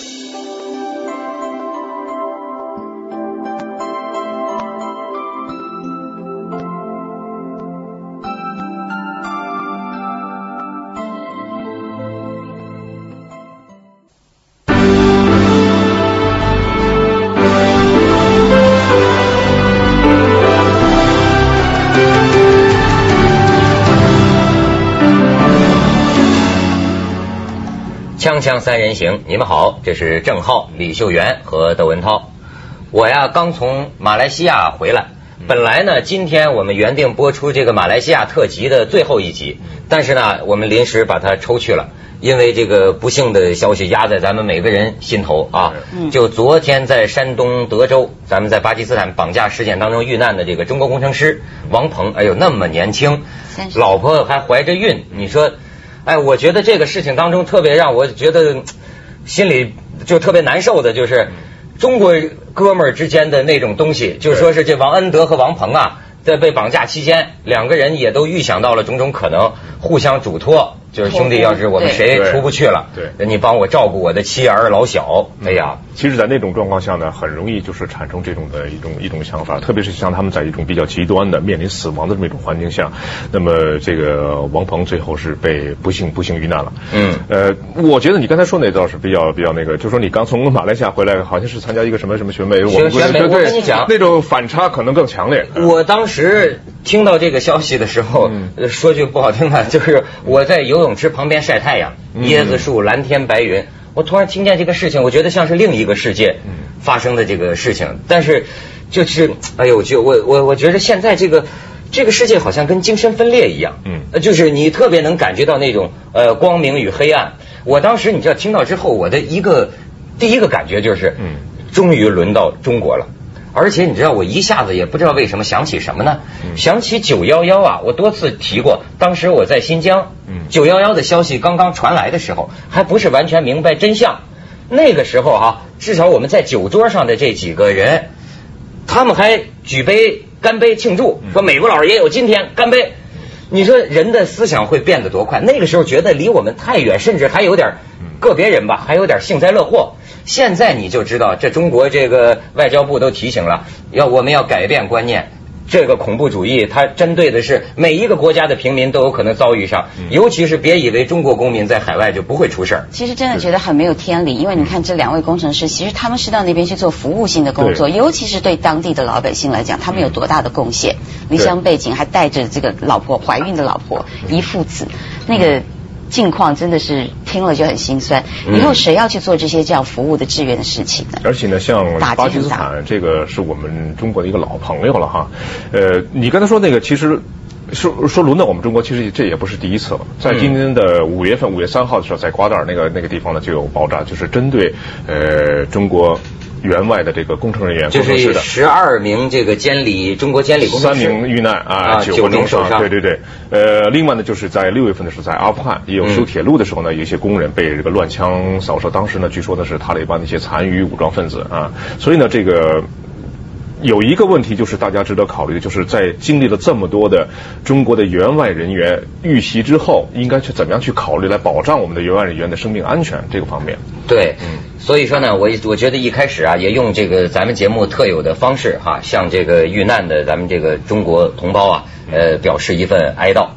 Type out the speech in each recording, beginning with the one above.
うん。锵锵三人行，你们好，这是郑浩、李秀元和窦文涛。我呀刚从马来西亚回来，本来呢今天我们原定播出这个马来西亚特辑的最后一集，但是呢我们临时把它抽去了，因为这个不幸的消息压在咱们每个人心头啊。就昨天在山东德州，咱们在巴基斯坦绑架事件当中遇难的这个中国工程师王鹏，哎呦那么年轻，老婆还怀着孕，你说。哎，我觉得这个事情当中特别让我觉得心里就特别难受的，就是中国哥们儿之间的那种东西，就是说是这王恩德和王鹏啊，在被绑架期间，两个人也都预想到了种种可能，互相嘱托。就是兄弟，要是我们谁出不去了，对，你帮我照顾我的妻儿老小。哎呀，其实，在那种状况下呢，很容易就是产生这种的一种一种想法，特别是像他们在一种比较极端的面临死亡的这么一种环境下，那么这个王鹏最后是被不幸不幸遇难了。嗯，呃，我觉得你刚才说那倒是比较比较那个，就说你刚从马来西亚回来，好像是参加一个什么什么选美，我选美，我跟你讲，那种反差可能更强烈。我当时听到这个消息的时候，说句不好听的，就是我在游泳。池旁边晒太阳，椰子树，蓝天白云。我突然听见这个事情，我觉得像是另一个世界发生的这个事情。但是就是，哎呦，就我我我觉得现在这个这个世界好像跟精神分裂一样。嗯，就是你特别能感觉到那种呃光明与黑暗。我当时你知道听到之后，我的一个第一个感觉就是，嗯，终于轮到中国了。而且你知道，我一下子也不知道为什么想起什么呢？想起九幺幺啊！我多次提过，当时我在新疆，九幺幺的消息刚刚传来的时候，还不是完全明白真相。那个时候哈，至少我们在酒桌上的这几个人，他们还举杯干杯庆祝，说美国佬也有今天，干杯！你说人的思想会变得多快？那个时候觉得离我们太远，甚至还有点个别人吧，还有点幸灾乐祸。现在你就知道，这中国这个外交部都提醒了，要我们要改变观念。这个恐怖主义，它针对的是每一个国家的平民都有可能遭遇上，尤其是别以为中国公民在海外就不会出事儿。其实真的觉得很没有天理，因为你看这两位工程师，其实他们是到那边去做服务性的工作，尤其是对当地的老百姓来讲，他们有多大的贡献？离乡背景，还带着这个老婆怀孕的老婆一父子，那个。境况真的是听了就很心酸。以后谁要去做这些这样服务的志愿的事情呢？而且呢，像巴基斯坦这个是我们中国的一个老朋友了哈。呃，你刚才说那个，其实说说轮到我们中国，其实这也不是第一次了。在今年的五月份，五月三号的时候，在瓜达尔那个那个地方呢，就有爆炸，就是针对呃中国。员外的这个工程人员，就是十二名这个监理中国监理工程师，三名遇难啊，九名受伤。对对对，呃，另外呢，就是在六月份的时候，在阿富汗也有修铁路的时候呢，有一些工人被这个乱枪扫射，当时呢，据说呢是塔利班的一些残余武装分子啊，所以呢，这个。有一个问题就是大家值得考虑的，就是在经历了这么多的中国的援外人员遇袭之后，应该去怎么样去考虑来保障我们的援外人员的生命安全这个方面。对，所以说呢，我我觉得一开始啊，也用这个咱们节目特有的方式哈，向这个遇难的咱们这个中国同胞啊，呃，表示一份哀悼。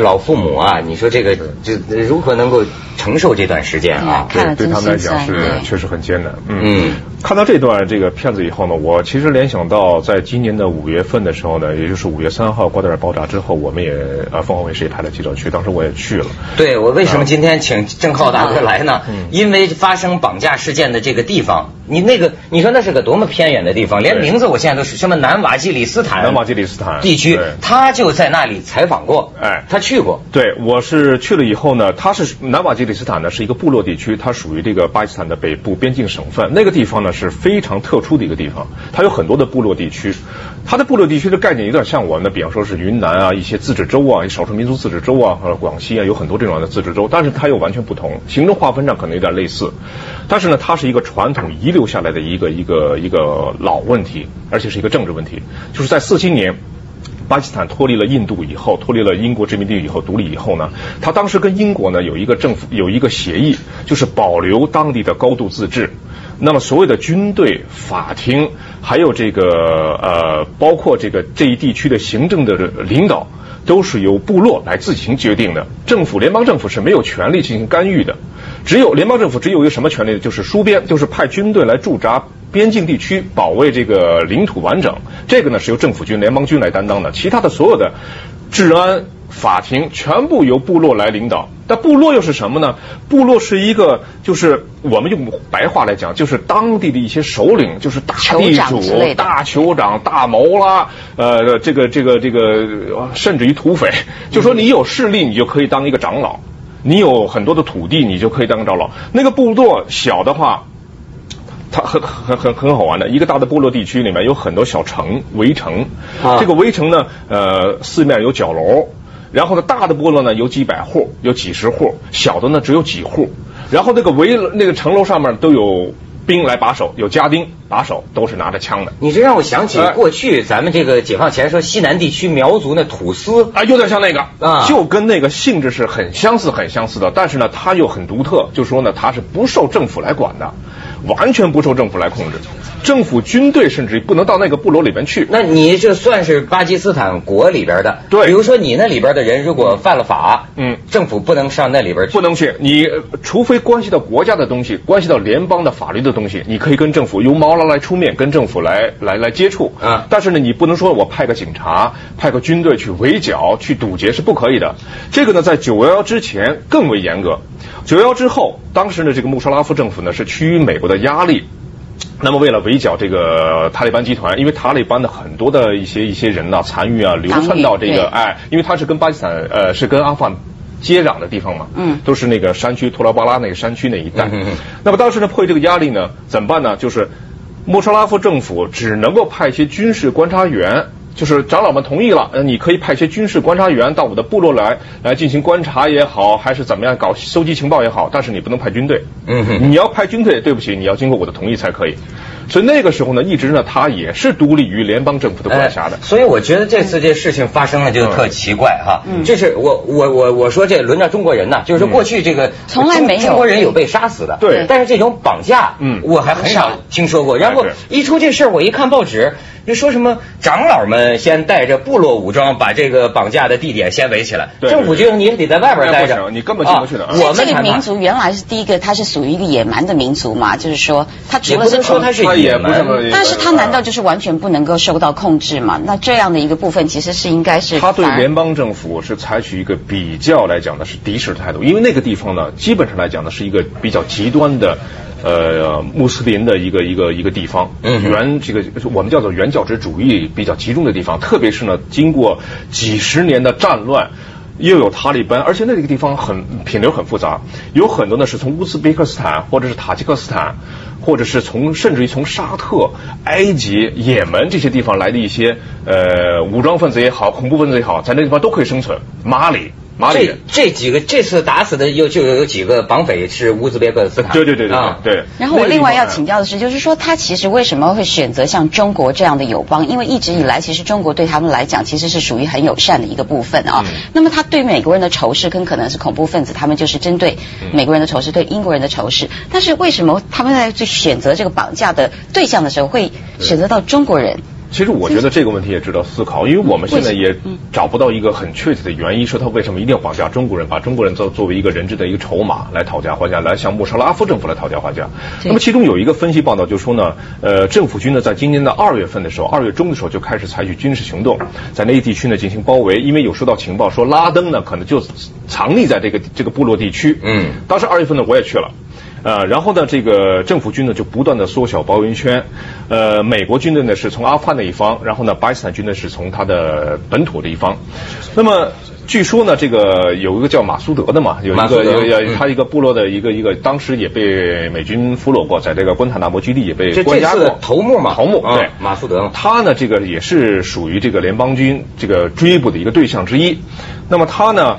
老父母啊，你说这个这如何能够承受这段时间啊？对，对他们来讲是确实很艰难。嗯，看到这段这个片子以后呢，我其实联想到在今年的五月份的时候呢，也就是五月三号瓜达尔爆炸之后，我们也啊凤凰卫视也派了记者去，当时我也去了。对我为什么今天请郑浩大哥来呢？因为发生绑架事件的这个地方，你那个你说那是个多么偏远的地方，连名字我现在都是什么南瓦基里斯坦。南瓦基里斯坦地区，他就在那里采访过。哎，他去过。对，我是去了以后呢，他是南瓦基里斯坦呢是一个部落地区，它属于这个巴基斯坦的北部边境省份。那个地方呢是非常特殊的一个地方，它有很多的部落地区。它的部落地区的概念有点像我们的，比方说是云南啊，一些自治州啊，少数民族自治州啊，或者广西啊，有很多这种的自治州，但是它又完全不同，行政划分上可能有点类似，但是呢，它是一个传统遗留留下来的一个一个一个老问题，而且是一个政治问题，就是在四七年，巴基斯坦脱离了印度以后，脱离了英国殖民地以后独立以后呢，他当时跟英国呢有一个政府有一个协议，就是保留当地的高度自治。那么所谓的军队、法庭，还有这个呃，包括这个这一地区的行政的领导，都是由部落来自行决定的。政府、联邦政府是没有权利进行干预的。只有联邦政府只有一个什么权利呢？就是戍边，就是派军队来驻扎边境地区，保卫这个领土完整。这个呢是由政府军、联邦军来担当的。其他的所有的治安。法庭全部由部落来领导，但部落又是什么呢？部落是一个，就是我们用白话来讲，就是当地的一些首领，就是大地主、大酋长、大谋啦，呃，这个这个这个，甚至于土匪，就说你有势力，你就可以当一个长老；你有很多的土地，你就可以当个长老。那个部落小的话，它很很很很好玩的，一个大的部落地区里面有很多小城围城，这个围城呢，呃，四面有角楼。然后呢，大的部落呢有几百户，有几十户；小的呢只有几户。然后那个围那个城楼上面都有兵来把守，有家丁把守，都是拿着枪的。你这让我想起过去咱们这个解放前说西南地区苗族那土司啊，有点像那个啊，就跟那个性质是很相似、很相似的。但是呢，它又很独特，就说呢，它是不受政府来管的，完全不受政府来控制。政府军队甚至不能到那个部落里边去。那你这算是巴基斯坦国里边的？对。比如说你那里边的人如果犯了法，嗯，政府不能上那里边去。不能去。你除非关系到国家的东西，关系到联邦的法律的东西，你可以跟政府由毛拉来出面跟政府来来来接触。啊。但是呢，你不能说我派个警察、派个军队去围剿、去堵截是不可以的。这个呢，在九幺幺之前更为严格。九幺幺之后，当时呢，这个穆沙拉夫政府呢是趋于美国的压力。那么，为了围剿这个塔利班集团，因为塔利班的很多的一些一些人呢残余啊流窜到这个哎，因为他是跟巴基斯坦呃是跟阿富汗接壤的地方嘛，嗯，都是那个山区托拉巴拉那个山区那一带。那么当时呢，迫于这个压力呢，怎么办呢？就是穆沙拉夫政府只能够派一些军事观察员。就是长老们同意了，呃，你可以派些军事观察员到我的部落来，来进行观察也好，还是怎么样搞收集情报也好，但是你不能派军队。嗯哼，你要派军队，对不起，你要经过我的同意才可以。所以那个时候呢，一直呢，他也是独立于联邦政府的管辖的。所以我觉得这次这事情发生了就特奇怪哈。嗯。就是我我我我说这轮着中国人呢，就是过去这个从来没有中国人有被杀死的。对。但是这种绑架，嗯，我还很少听说过。然后一出这事儿，我一看报纸。就说什么长老们先带着部落武装把这个绑架的地点先围起来，政府就你也得在外边待着，你根本进不去的。我们这个民族原来是第一个，它是属于一个野蛮的民族嘛，就是说它除了是说它是野蛮，但是他难道就是完全不能够受到控制吗？那这样的一个部分其实是应该是他对联邦政府是采取一个比较来讲的是敌视的态度，因为那个地方呢，基本上来讲呢是一个比较极端的。呃，穆斯林的一个一个一个地方，原这个我们叫做原教旨主义比较集中的地方，特别是呢，经过几十年的战乱，又有塔利班，而且那个地方很品流很复杂，有很多呢是从乌兹别克斯坦或者是塔吉克斯坦，或者是从甚至于从沙特、埃及、也门这些地方来的一些呃武装分子也好，恐怖分子也好，在那地方都可以生存。马里。这这几个这次打死的又就有几个绑匪是乌兹别克斯坦，对对对对啊对。然后我另外要请教的是，就是说他其实为什么会选择像中国这样的友邦？因为一直以来，其实中国对他们来讲其实是属于很友善的一个部分啊。那么他对美国人的仇视跟可能是恐怖分子，他们就是针对美国人的仇视，对英国人的仇视。但是为什么他们在选择这个绑架的对象的时候，会选择到中国人？其实我觉得这个问题也值得思考，因为我们现在也找不到一个很确切的原因，说他为什么一定要绑架中国人，把中国人作作为一个人质的一个筹码来讨价还价，来向穆沙拉夫政府来讨价还价。那么其中有一个分析报道就说呢，呃，政府军呢在今年的二月份的时候，二月中的时候就开始采取军事行动，在那些地区呢进行包围，因为有收到情报说拉登呢可能就藏匿在这个这个部落地区。嗯，当时二月份呢我也去了。呃，然后呢，这个政府军呢就不断的缩小包围圈，呃，美国军队呢是从阿富汗的一方，然后呢，巴基斯坦军队是从他的本土的一方。那么据说呢，这个有一个叫马苏德的嘛，有一个有他一个部落的一个一个，当时也被美军俘虏过，在这个关塔那摩基地也被关押过。头目嘛，头目对马苏德，他呢这个也是属于这个联邦军这个追捕的一个对象之一。那么他呢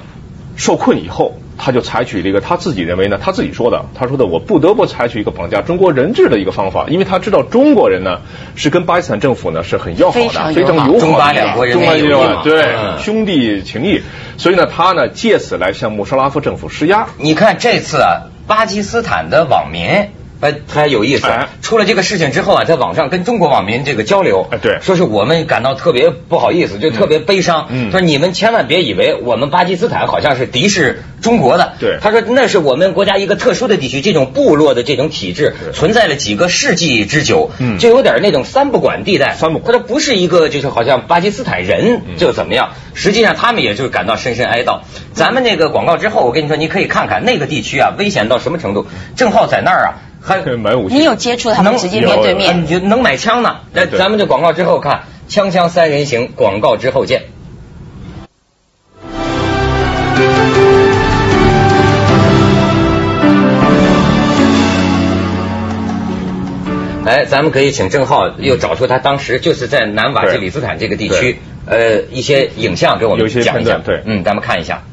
受困以后。他就采取了一个他自己认为呢，他自己说的，他说的，我不得不采取一个绑架中国人质的一个方法，因为他知道中国人呢是跟巴基斯坦政府呢是很要好的，非常友好，中巴两国人民友好，对兄弟情谊，所以呢，他呢借此来向穆沙拉夫政府施压。你看这次啊，巴基斯坦的网民。哎，他有意思。出了这个事情之后啊，在网上跟中国网民这个交流，说是我们感到特别不好意思，就特别悲伤。嗯，说你们千万别以为我们巴基斯坦好像是敌视中国的。对，他说那是我们国家一个特殊的地区，这种部落的这种体制存在了几个世纪之久，嗯，就有点那种三不管地带。三不管，他说不是一个就是好像巴基斯坦人就怎么样，实际上他们也就感到深深哀悼。咱们那个广告之后，我跟你说，你可以看看那个地区啊，危险到什么程度。正好在那儿啊。还可以买武器，你有接触他们直接面对面，你就能买枪呢。那咱们这广告之后看，枪枪三人行，广告之后见。来，咱们可以请郑浩又找出他当时就是在南瓦吉里斯坦这个地区，呃，一些影像给我们讲一讲。对，嗯，咱们看一下。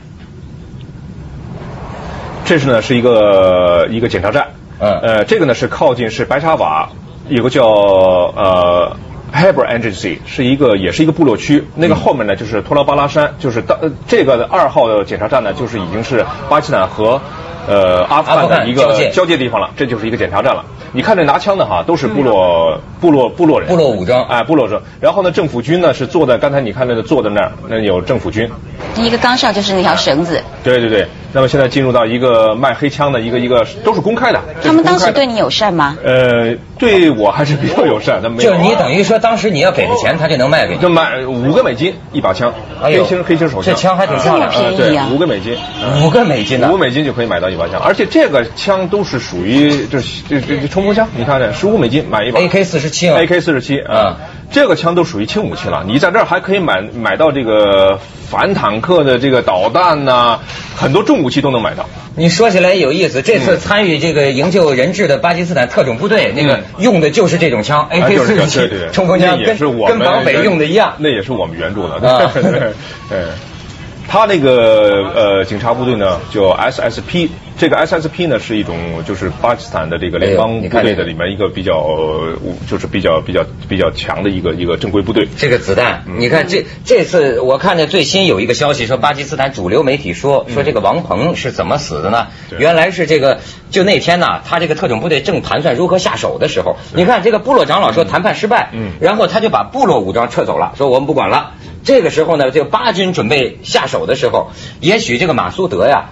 这是呢，是一个一个检查站。嗯，呃，这个呢是靠近是白沙瓦，有个叫呃 h e b r Agency，是一个也是一个部落区。那个后面呢就是托拉巴拉山，就是当这个二号的检查站呢，就是已经是巴基斯坦和呃阿富汗的一个交界地方了，这就是一个检查站了。你看这拿枪的哈，都是部落部落部落人，部落武装，哎，部落者。然后呢，政府军呢是坐在刚才你看那个坐在那儿，那有政府军。第一个刚上就是那条绳子。对对对。那么现在进入到一个卖黑枪的一个一个都是公开的。他们当时对你友善吗？呃，对我还是比较友善。就你等于说当时你要给他钱，他就能卖给你。就买五个美金一把枪，黑心黑心手枪。这枪还挺漂亮，便宜啊。五个美金，五个美金五个美金就可以买到一把枪，而且这个枪都是属于就是这这冲锋枪，你看这十五美金买一把。AK 四十七，AK 四十七啊。这个枪都属于轻武器了，你在这儿还可以买买到这个反坦克的这个导弹呐，很多重武器都能买到。你说起来有意思，这次参与这个营救人质的巴基斯坦特种部队，那个用的就是这种枪，AK 四十七冲锋枪，跟跟绑匪用的一样。那也是我们援助的。对。他那个呃警察部队呢，叫 SSP，这个 SSP 呢是一种就是巴基斯坦的这个联邦部队的里面一个比较就是比较比较比较强的一个一个正规部队。这个子弹，你看这这次我看的最新有一个消息说，巴基斯坦主流媒体说说这个王鹏是怎么死的呢？原来是这个就那天呢，他这个特种部队正盘算如何下手的时候，你看这个部落长老说谈判失败，嗯，然后他就把部落武装撤走了，说我们不管了。这个时候呢，这个巴军准备下手的时候，也许这个马苏德呀，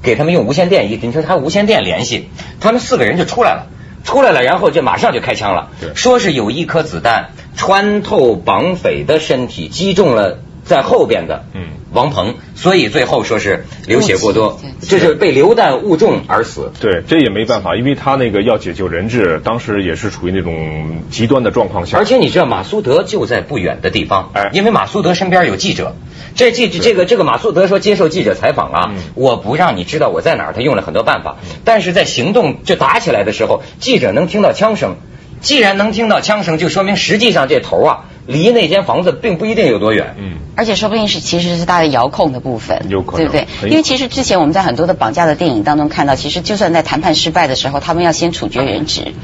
给他们用无线电一，你说他无线电联系，他们四个人就出来了，出来了，然后就马上就开枪了，说是有一颗子弹穿透绑匪的身体，击中了在后边的。嗯。王鹏，所以最后说是流血过多，就是被流弹误中而死。对，这也没办法，因为他那个要解救人质，当时也是处于那种极端的状况下。而且你知道马苏德就在不远的地方，哎，因为马苏德身边有记者。这记这个这个马苏德说接受记者采访啊，我不让你知道我在哪儿，他用了很多办法。但是在行动就打起来的时候，记者能听到枪声。既然能听到枪声，就说明实际上这头啊。离那间房子并不一定有多远，嗯，而且说不定是其实是它的遥控的部分，有可能，对不对？因为其实之前我们在很多的绑架的电影当中看到，其实就算在谈判失败的时候，他们要先处决人质。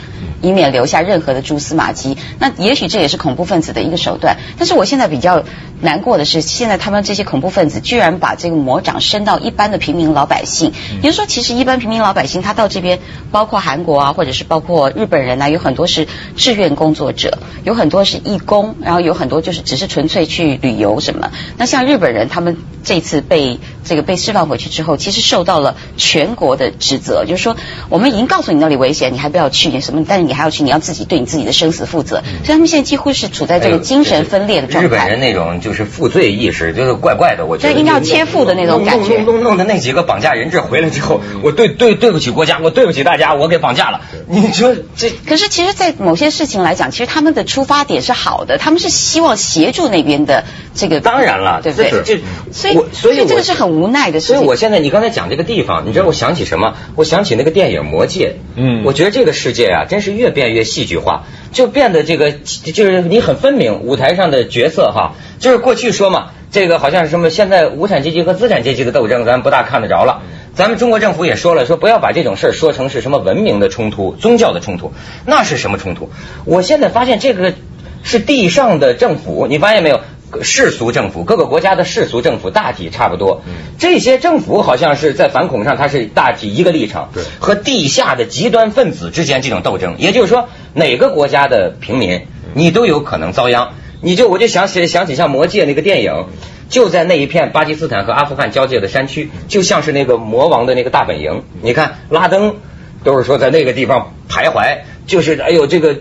以免留下任何的蛛丝马迹。那也许这也是恐怖分子的一个手段。但是我现在比较难过的是，现在他们这些恐怖分子居然把这个魔掌伸到一般的平民老百姓。也就是说，其实一般平民老百姓他到这边，包括韩国啊，或者是包括日本人啊，有很多是志愿工作者，有很多是义工，然后有很多就是只是纯粹去旅游什么。那像日本人，他们这次被这个被释放回去之后，其实受到了全国的指责，就是说我们已经告诉你那里危险，你还不要去，你什么？但是你还要去，你要自己对你自己的生死负责。所以他们现在几乎是处在这个精神分裂的状态。日本人那种就是负罪意识，就是怪怪的，我觉得。应该要切腹的那种感觉。弄弄弄的那几个绑架人质回来之后，我对对对不起国家，我对不起大家，我给绑架了。你说这？可是其实，在某些事情来讲，其实他们的出发点是好的，他们是希望协助那边的这个。当然了，对不对？这所以所以这个是很无奈的事情。所以我现在你刚才讲这个地方，你知道我想起什么？我想起那个电影《魔戒》。嗯，我觉得这个世界啊，真是越变越戏剧化，就变得这个就是你很分明舞台上的角色哈，就是过去说嘛，这个好像是什么，现在无产阶级和资产阶级的斗争，咱不大看得着了。咱们中国政府也说了，说不要把这种事儿说成是什么文明的冲突、宗教的冲突，那是什么冲突？我现在发现这个是地上的政府，你发现没有？世俗政府，各个国家的世俗政府大体差不多。这些政府好像是在反恐上，它是大体一个立场。和地下的极端分子之间这种斗争，也就是说，哪个国家的平民，你都有可能遭殃。你就我就想起想起像《魔戒》那个电影，就在那一片巴基斯坦和阿富汗交界的山区，就像是那个魔王的那个大本营。你看拉登都是说在那个地方徘徊，就是哎呦这个。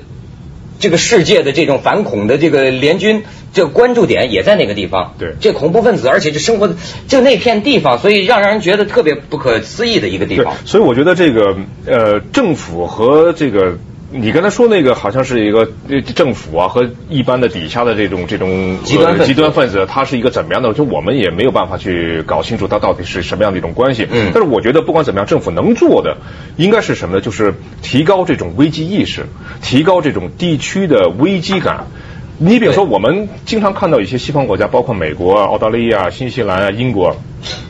这个世界的这种反恐的这个联军，这个关注点也在那个地方。对，这恐怖分子，而且就生活就那片地方，所以让让人觉得特别不可思议的一个地方。所以我觉得这个呃，政府和这个。你刚才说那个好像是一个政府啊和一般的底下的这种这种极端极端分子，他是一个怎么样的？就我们也没有办法去搞清楚他到底是什么样的一种关系。嗯。但是我觉得不管怎么样，政府能做的应该是什么呢？就是提高这种危机意识，提高这种地区的危机感。你比如说，我们经常看到一些西方国家，包括美国、澳大利亚、新西兰啊、英国，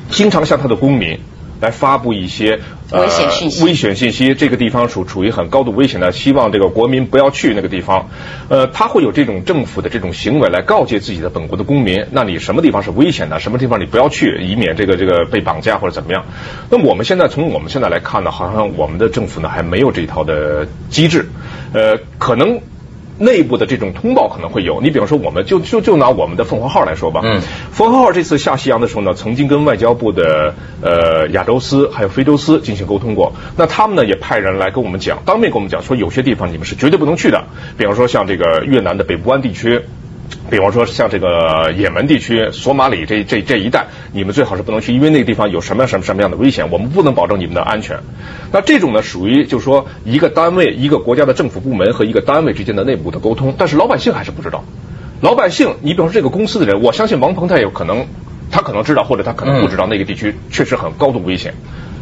经常向他的公民。来发布一些危险信息，危险信息，这个地方处处于很高度危险的，希望这个国民不要去那个地方。呃，他会有这种政府的这种行为来告诫自己的本国的公民，那你什么地方是危险的，什么地方你不要去，以免这个这个被绑架或者怎么样。那么我们现在从我们现在来看呢，好像我们的政府呢还没有这套的机制，呃，可能。内部的这种通报可能会有，你比方说，我们就就就拿我们的凤凰号来说吧。嗯。凤凰号这次下西洋的时候呢，曾经跟外交部的呃亚洲司还有非洲司进行沟通过。那他们呢也派人来跟我们讲，当面跟我们讲说，有些地方你们是绝对不能去的。比方说像这个越南的北部湾地区。比方说像这个也门地区、索马里这这这一带，你们最好是不能去，因为那个地方有什么什么什么样的危险，我们不能保证你们的安全。那这种呢，属于就是说一个单位、一个国家的政府部门和一个单位之间的内部的沟通，但是老百姓还是不知道。老百姓，你比方说这个公司的人，我相信王鹏他有可能，他可能知道，或者他可能不知道那个地区确实很高度危险。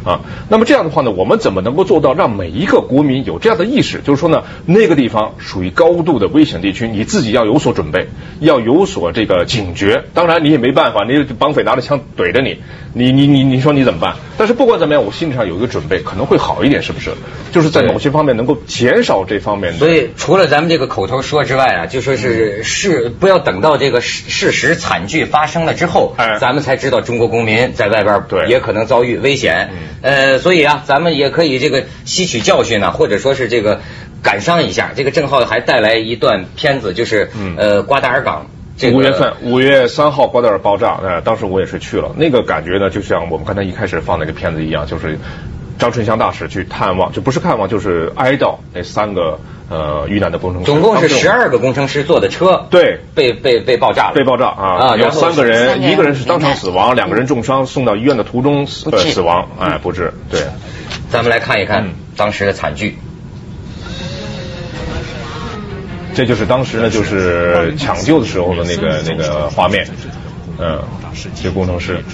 啊，那么这样的话呢，我们怎么能够做到让每一个国民有这样的意识？就是说呢，那个地方属于高度的危险地区，你自己要有所准备，要有所这个警觉。当然你也没办法，你绑匪拿着枪怼着你，你你你你说你怎么办？但是不管怎么样，我心理上有一个准备，可能会好一点，是不是？就是在某些方面能够减少这方面的。所以除了咱们这个口头说之外啊，就说是是不要等到这个事事实惨剧发生了之后，咱们才知道中国公民在外边对也可能遭遇危险。呃，所以啊，咱们也可以这个吸取教训呢，或者说是这个感伤一下。这个郑浩还带来一段片子，就是呃瓜达尔港。这个五月份，五月三号瓜达尔爆炸，呃，当时我也是去了，那个感觉呢，就像我们刚才一开始放那个片子一样，就是张春香大使去探望，就不是看望，就是哀悼那三个。呃，遇难的工程师总共是十二个工程师坐的车，对，被被被爆炸了，被爆炸啊！有三个人，一个人是当场死亡，两个人重伤，送到医院的途中死死亡，哎，不治。对，咱们来看一看当时的惨剧。这就是当时呢，就是抢救的时候的那个那个画面，嗯，这工程师。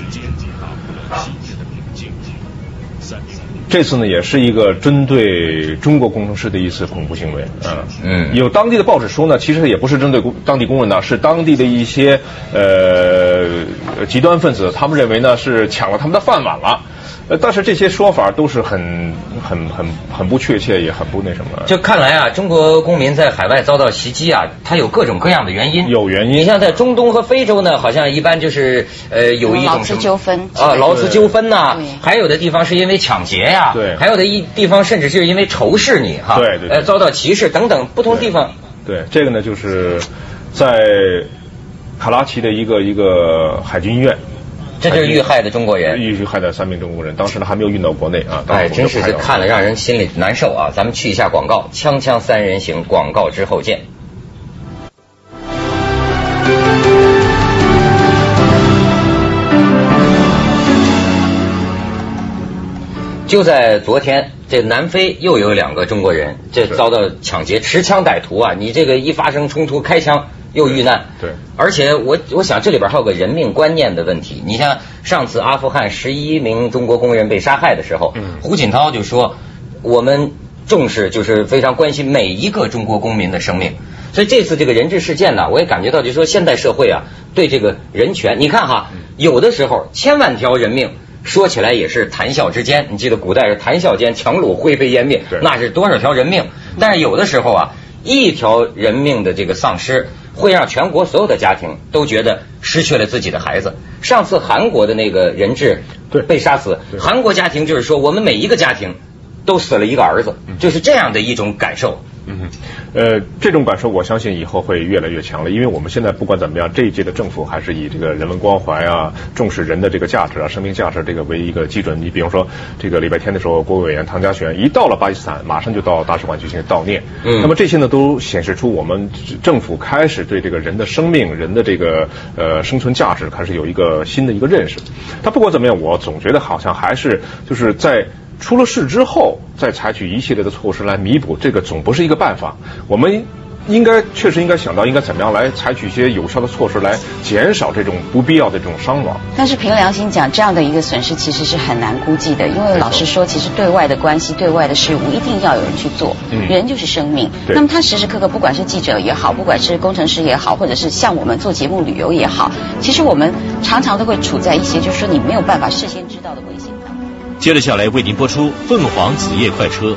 这次呢，也是一个针对中国工程师的一次恐怖行为，嗯嗯，有当地的报纸说呢，其实也不是针对工当地工人呢，是当地的一些呃极端分子，他们认为呢是抢了他们的饭碗了，呃，但是这些说法都是很很很很不确切，也很不那什么。就看来啊，中国公民在海外遭到袭击啊，它有各种各样的原因。有原因。你像在中东和非洲呢，好像一般就是呃有一种劳资纠纷啊，劳资纠纷呐。还有的地方是因为抢劫呀。对。还有的一地方甚至是因为仇视你哈。对对。呃，遭到歧视等等不同地方。对，这个呢就是在卡拉奇的一个一个海军医院。这就是遇害的中国人，遇害的三名中国人，当时呢还没有运到国内啊。哎，真是看了让人心里难受啊！咱们去一下广告，锵锵三人行，广告之后见。就在昨天，这南非又有两个中国人，这遭到抢劫，持枪歹徒啊！你这个一发生冲突，开枪。又遇难，对，而且我我想这里边还有个人命观念的问题。你像上次阿富汗十一名中国工人被杀害的时候，胡锦涛就说我们重视，就是非常关心每一个中国公民的生命。所以这次这个人质事件呢，我也感觉到，就是说现代社会啊，对这个人权，你看哈，有的时候千万条人命说起来也是谈笑之间。你记得古代是谈笑间，樯橹灰飞烟灭，那是多少条人命？但是有的时候啊，一条人命的这个丧失。会让全国所有的家庭都觉得失去了自己的孩子。上次韩国的那个人质对被杀死，韩国家庭就是说我们每一个家庭都死了一个儿子，就是这样的一种感受。嗯，呃，这种感受我相信以后会越来越强了，因为我们现在不管怎么样，这一届的政府还是以这个人文关怀啊，重视人的这个价值啊，生命价值这个为一个基准。你比方说，这个礼拜天的时候，国务委员唐家璇一到了巴基斯坦，马上就到大使馆进行悼念。嗯，那么这些呢，都显示出我们政府开始对这个人的生命、人的这个呃生存价值开始有一个新的一个认识。但不管怎么样，我总觉得好像还是就是在。出了事之后，再采取一系列的措施来弥补，这个总不是一个办法。我们应该确实应该想到，应该怎么样来采取一些有效的措施，来减少这种不必要的这种伤亡。但是凭良心讲，这样的一个损失其实是很难估计的，因为老实说，其实对外的关系、对外的事务，一定要有人去做。嗯。人就是生命。那么他时时刻刻，不管是记者也好，不管是工程师也好，或者是像我们做节目旅游也好，其实我们常常都会处在一些，就是说你没有办法事先知道的危险。接着下来为您播出《凤凰紫夜快车》。